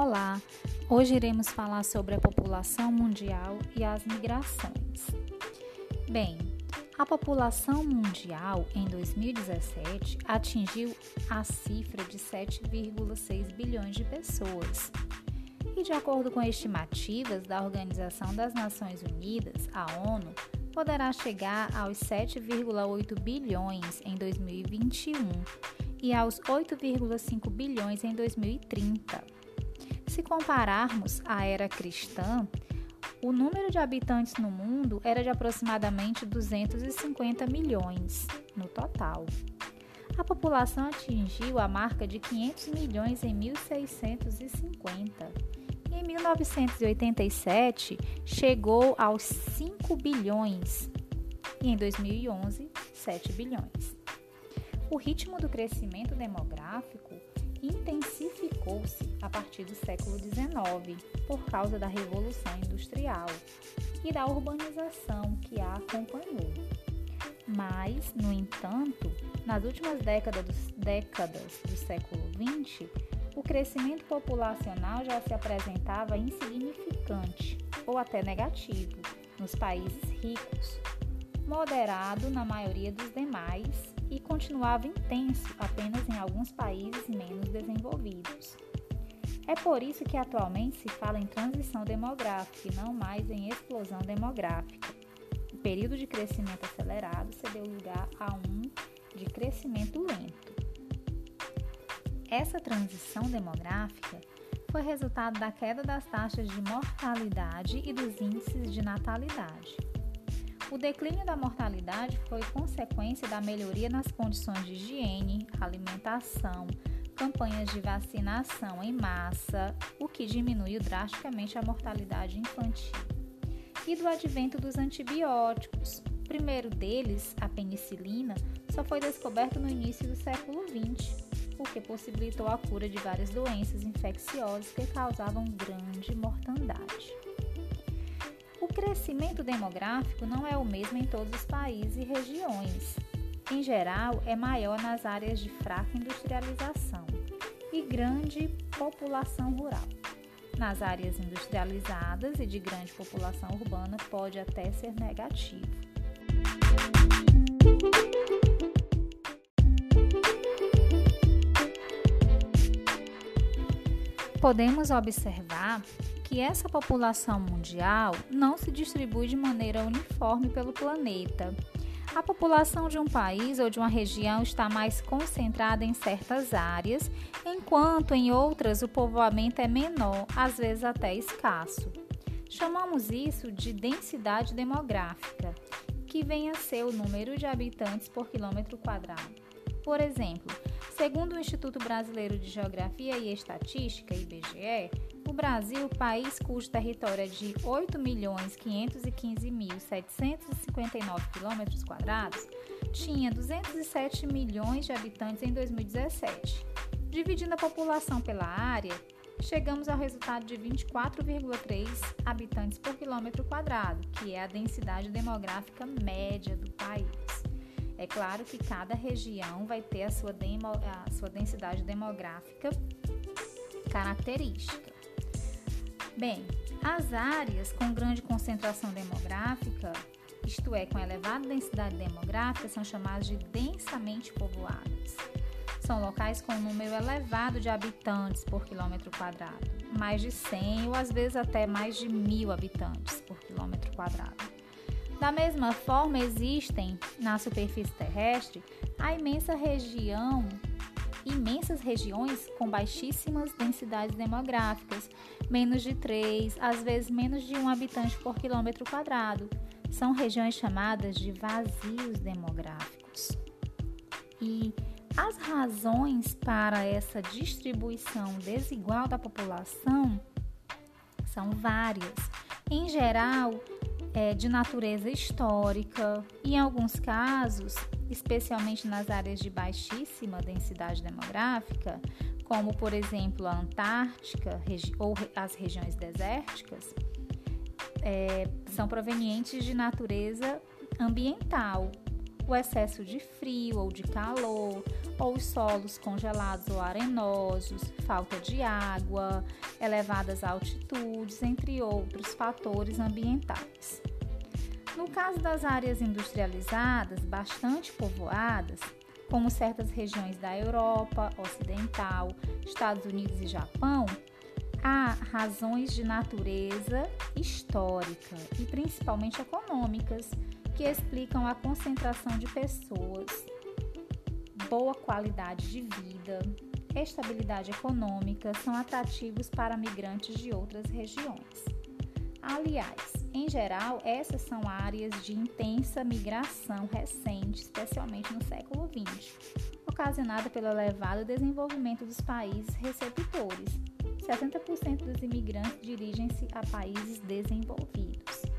Olá, hoje iremos falar sobre a população mundial e as migrações. Bem, a população mundial em 2017 atingiu a cifra de 7,6 bilhões de pessoas. E de acordo com estimativas da Organização das Nações Unidas, a ONU, poderá chegar aos 7,8 bilhões em 2021 e aos 8,5 bilhões em 2030. Se compararmos à era cristã, o número de habitantes no mundo era de aproximadamente 250 milhões no total. A população atingiu a marca de 500 milhões em 1650 e em 1987 chegou aos 5 bilhões e em 2011 7 bilhões. O ritmo do crescimento demográfico intensificou-se a partir do século XIX por causa da Revolução Industrial e da urbanização que a acompanhou. Mas, no entanto, nas últimas décadas décadas do século XX, o crescimento populacional já se apresentava insignificante ou até negativo nos países ricos, moderado na maioria dos demais e continuava intenso apenas em alguns países menos desenvolvidos. É por isso que atualmente se fala em transição demográfica e não mais em explosão demográfica. O período de crescimento acelerado cedeu lugar a um de crescimento lento. Essa transição demográfica foi resultado da queda das taxas de mortalidade e dos índices de natalidade. O declínio da mortalidade foi consequência da melhoria nas condições de higiene, alimentação, campanhas de vacinação em massa, o que diminuiu drasticamente a mortalidade infantil, e do advento dos antibióticos. O primeiro deles, a penicilina, só foi descoberto no início do século XX, o que possibilitou a cura de várias doenças infecciosas que causavam grande mortandade. Crescimento demográfico não é o mesmo em todos os países e regiões. Em geral, é maior nas áreas de fraca industrialização e grande população rural. Nas áreas industrializadas e de grande população urbana, pode até ser negativo. Podemos observar que essa população mundial não se distribui de maneira uniforme pelo planeta. A população de um país ou de uma região está mais concentrada em certas áreas, enquanto em outras o povoamento é menor, às vezes até escasso. Chamamos isso de densidade demográfica, que vem a ser o número de habitantes por quilômetro quadrado. Por exemplo, segundo o Instituto Brasileiro de Geografia e Estatística, IBGE, o Brasil, país cujo território é de 8.515.759 km, tinha 207 milhões de habitantes em 2017. Dividindo a população pela área, chegamos ao resultado de 24,3 habitantes por quilômetro quadrado, que é a densidade demográfica média do país. É claro que cada região vai ter a sua, demo, a sua densidade demográfica característica. Bem, as áreas com grande concentração demográfica, isto é, com elevada densidade demográfica, são chamadas de densamente povoadas. São locais com um número elevado de habitantes por quilômetro quadrado, mais de 100 ou às vezes até mais de mil habitantes por quilômetro quadrado. Da mesma forma, existem na superfície terrestre a imensa região imensas regiões com baixíssimas densidades demográficas, menos de 3, às vezes menos de um habitante por quilômetro quadrado. São regiões chamadas de vazios demográficos. E as razões para essa distribuição desigual da população são várias. Em geral, é de natureza histórica. Em alguns casos, especialmente nas áreas de baixíssima densidade demográfica, como por exemplo a Antártica ou as regiões desérticas, é, são provenientes de natureza ambiental, o excesso de frio ou de calor, ou os solos congelados ou arenosos, falta de água, elevadas altitudes, entre outros fatores ambientais. No caso das áreas industrializadas bastante povoadas, como certas regiões da Europa Ocidental, Estados Unidos e Japão, há razões de natureza histórica e principalmente econômicas que explicam a concentração de pessoas, boa qualidade de vida, estabilidade econômica são atrativos para migrantes de outras regiões. Aliás, em geral, essas são áreas de intensa migração recente, especialmente no século XX, ocasionada pelo elevado desenvolvimento dos países receptores. 70% dos imigrantes dirigem-se a países desenvolvidos.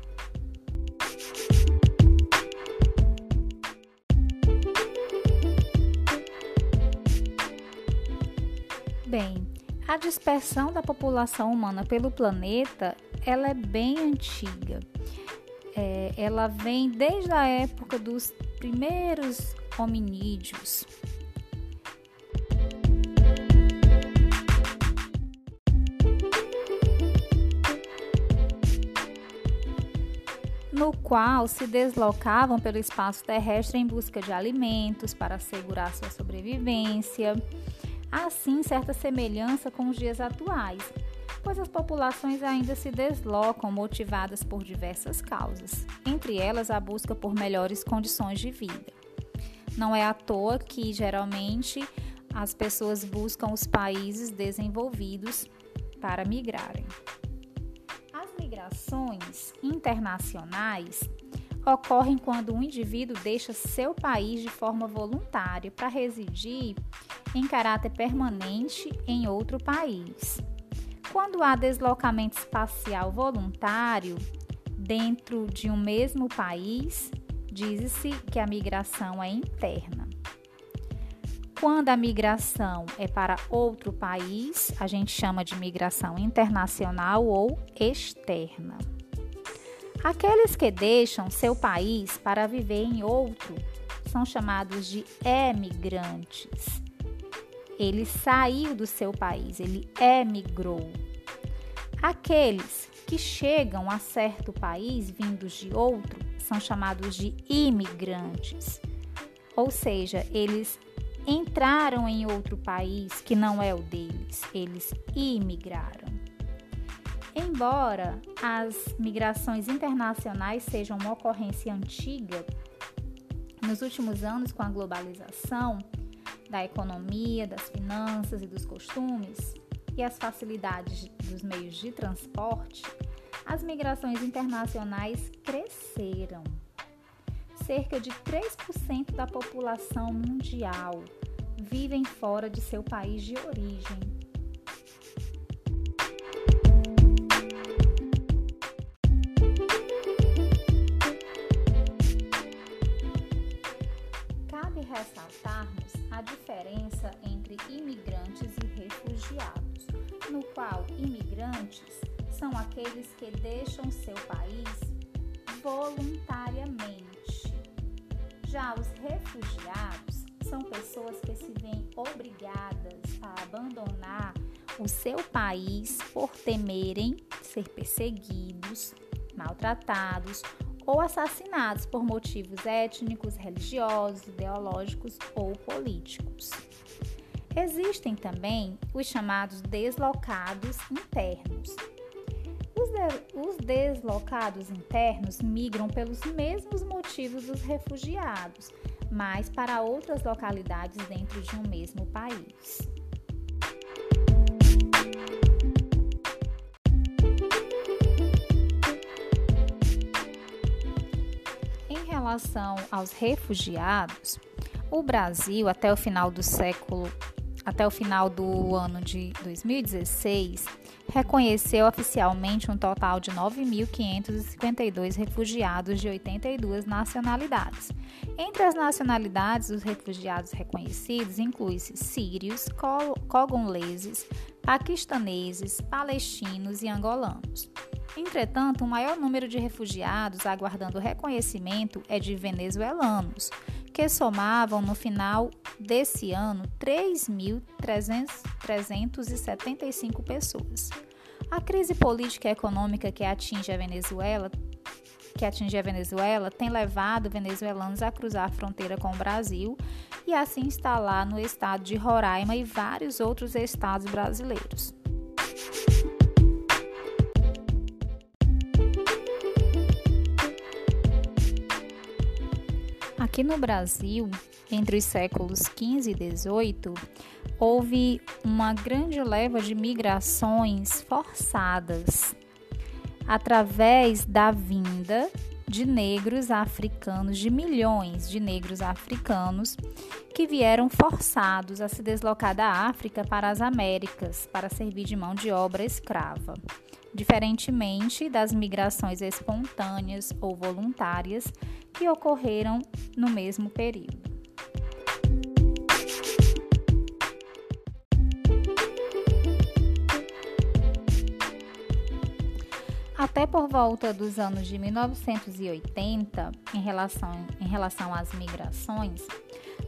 Bem, a dispersão da população humana pelo planeta ela é bem antiga. É, ela vem desde a época dos primeiros hominídeos. no qual se deslocavam pelo espaço terrestre em busca de alimentos para assegurar sua sobrevivência. Assim, certa semelhança com os dias atuais, pois as populações ainda se deslocam motivadas por diversas causas, entre elas a busca por melhores condições de vida. Não é à toa que, geralmente, as pessoas buscam os países desenvolvidos para migrarem. As migrações internacionais ocorrem quando um indivíduo deixa seu país de forma voluntária para residir em caráter permanente em outro país. Quando há deslocamento espacial voluntário dentro de um mesmo país, diz-se que a migração é interna. Quando a migração é para outro país, a gente chama de migração internacional ou externa. Aqueles que deixam seu país para viver em outro são chamados de emigrantes. Ele saiu do seu país, ele emigrou. Aqueles que chegam a certo país vindos de outro são chamados de imigrantes. Ou seja, eles entraram em outro país que não é o deles, eles imigraram. Embora as migrações internacionais sejam uma ocorrência antiga, nos últimos anos, com a globalização da economia, das finanças e dos costumes e as facilidades dos meios de transporte, as migrações internacionais cresceram. Cerca de 3% da população mundial vivem fora de seu país de origem que deixam seu país voluntariamente. Já os refugiados são pessoas que se veem obrigadas a abandonar o seu país por temerem ser perseguidos, maltratados ou assassinados por motivos étnicos, religiosos, ideológicos ou políticos. Existem também os chamados deslocados internos. Os, de, os, deslocados internos migram pelos mesmos motivos dos refugiados, mas para outras localidades dentro de um mesmo país. relação aos refugiados, o Brasil, até o final do século, até o final do ano de 2016, reconheceu oficialmente um total de 9.552 refugiados de 82 nacionalidades. Entre as nacionalidades dos refugiados reconhecidos inclui-se sírios, cogonleses, paquistaneses, palestinos e angolanos. Entretanto, o maior número de refugiados aguardando reconhecimento é de venezuelanos, que somavam no final desse ano 3.375 pessoas. A crise política e econômica que atinge a Venezuela que atinge a Venezuela tem levado venezuelanos a cruzar a fronteira com o Brasil e a se instalar no estado de Roraima e vários outros estados brasileiros. Aqui no Brasil, entre os séculos XV e XVIII, houve uma grande leva de migrações forçadas através da vinda de negros africanos, de milhões de negros africanos que vieram forçados a se deslocar da África para as Américas para servir de mão de obra escrava. Diferentemente das migrações espontâneas ou voluntárias que ocorreram no mesmo período. Até por volta dos anos de 1980, em relação, em relação às migrações,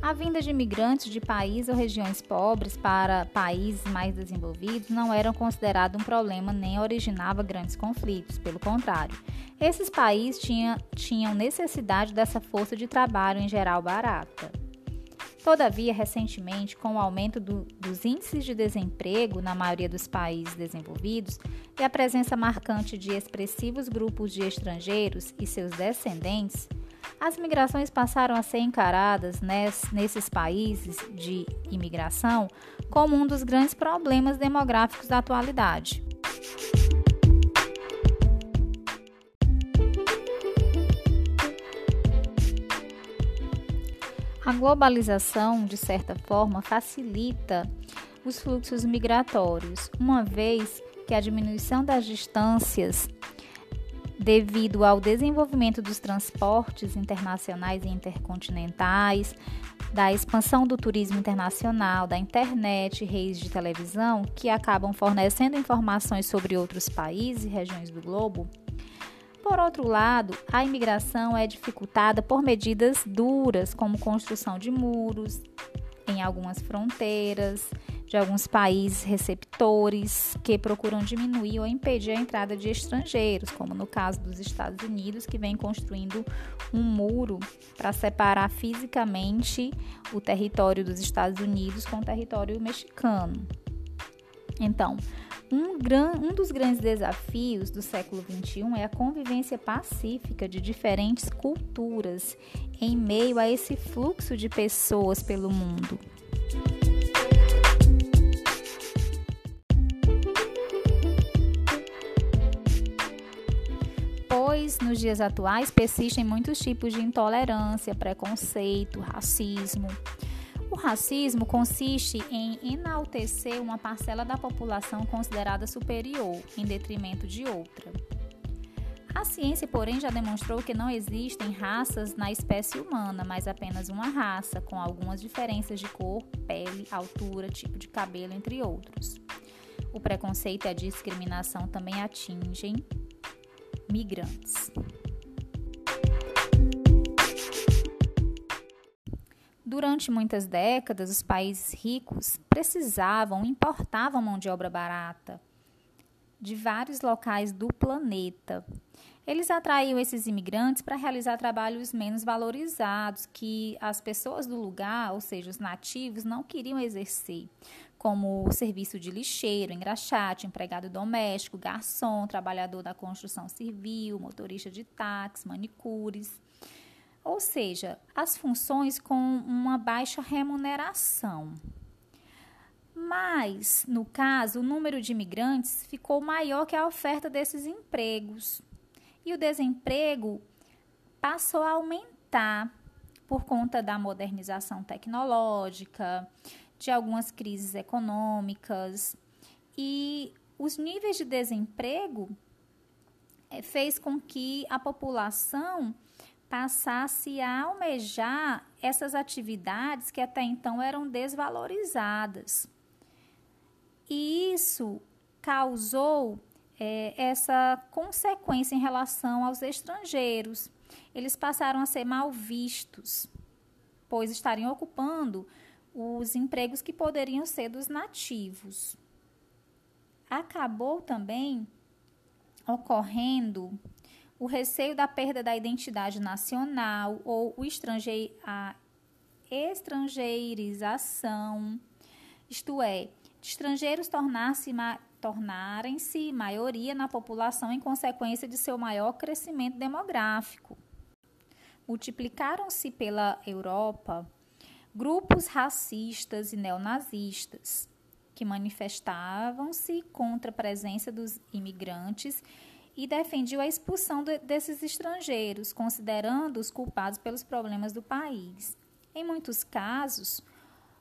a vinda de imigrantes de países ou regiões pobres para países mais desenvolvidos não eram considerado um problema nem originava grandes conflitos, pelo contrário. Esses países tinham, tinham necessidade dessa força de trabalho em geral barata. Todavia, recentemente, com o aumento do, dos índices de desemprego na maioria dos países desenvolvidos e a presença marcante de expressivos grupos de estrangeiros e seus descendentes, as migrações passaram a ser encaradas nesses países de imigração como um dos grandes problemas demográficos da atualidade. A globalização, de certa forma, facilita os fluxos migratórios, uma vez que a diminuição das distâncias devido ao desenvolvimento dos transportes internacionais e intercontinentais, da expansão do turismo internacional, da internet redes de televisão, que acabam fornecendo informações sobre outros países e regiões do globo. Por outro lado, a imigração é dificultada por medidas duras, como construção de muros em algumas fronteiras, de alguns países receptores que procuram diminuir ou impedir a entrada de estrangeiros, como no caso dos Estados Unidos, que vem construindo um muro para separar fisicamente o território dos Estados Unidos com o território mexicano. Então, um, gran, um dos grandes desafios do século XXI é a convivência pacífica de diferentes culturas em meio a esse fluxo de pessoas pelo mundo. pois nos dias atuais persistem muitos tipos de intolerância, preconceito, racismo. Racismo consiste em enaltecer uma parcela da população considerada superior em detrimento de outra. A ciência, porém, já demonstrou que não existem raças na espécie humana, mas apenas uma raça, com algumas diferenças de cor, pele, altura, tipo de cabelo, entre outros. O preconceito e a discriminação também atingem migrantes. Durante muitas décadas, os países ricos precisavam, importavam mão de obra barata de vários locais do planeta. Eles atraíam esses imigrantes para realizar trabalhos menos valorizados que as pessoas do lugar, ou seja, os nativos, não queriam exercer, como o serviço de lixeiro, engraxate, empregado doméstico, garçom, trabalhador da construção civil, motorista de táxi, manicures. Ou seja, as funções com uma baixa remuneração. Mas, no caso, o número de imigrantes ficou maior que a oferta desses empregos. E o desemprego passou a aumentar por conta da modernização tecnológica, de algumas crises econômicas e os níveis de desemprego eh, fez com que a população passasse a almejar essas atividades que até então eram desvalorizadas. E isso causou é, essa consequência em relação aos estrangeiros. Eles passaram a ser mal vistos pois estariam ocupando os empregos que poderiam ser dos nativos. Acabou também ocorrendo o receio da perda da identidade nacional ou o estrangeiro, a estrangeirização, isto é, de estrangeiros tornar-se tornarem-se maioria na população em consequência de seu maior crescimento demográfico. Multiplicaram-se pela Europa grupos racistas e neonazistas que manifestavam-se contra a presença dos imigrantes e defendiam a expulsão de, desses estrangeiros, considerando-os culpados pelos problemas do país. Em muitos casos,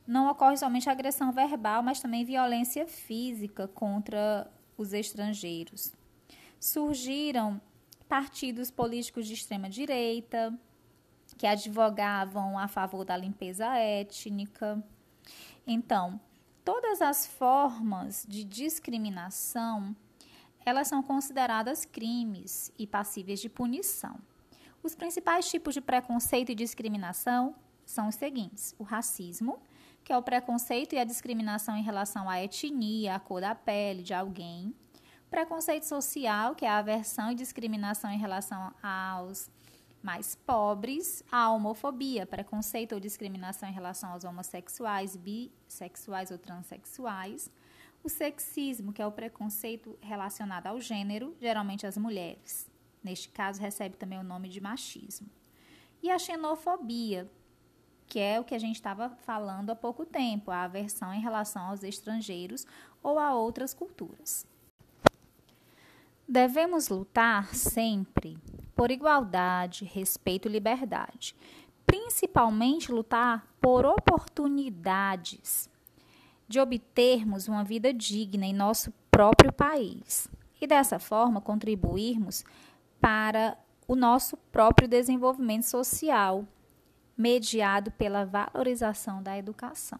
não ocorre somente agressão verbal, mas também violência física contra os estrangeiros. Surgiram partidos políticos de extrema direita que advogavam a favor da limpeza étnica. Então, todas as formas de discriminação, elas são consideradas crimes e passíveis de punição. Os principais tipos de preconceito e discriminação são os seguintes: o racismo, que é o preconceito e a discriminação em relação à etnia, à cor da pele de alguém. Preconceito social, que é a aversão e discriminação em relação aos mais pobres. A homofobia, preconceito ou discriminação em relação aos homossexuais, bissexuais ou transexuais. O sexismo, que é o preconceito relacionado ao gênero, geralmente às mulheres. Neste caso, recebe também o nome de machismo. E a xenofobia, que é o que a gente estava falando há pouco tempo, a aversão em relação aos estrangeiros ou a outras culturas. Devemos lutar sempre por igualdade, respeito e liberdade, principalmente lutar por oportunidades de obtermos uma vida digna em nosso próprio país e dessa forma contribuirmos para o nosso próprio desenvolvimento social mediado pela valorização da educação.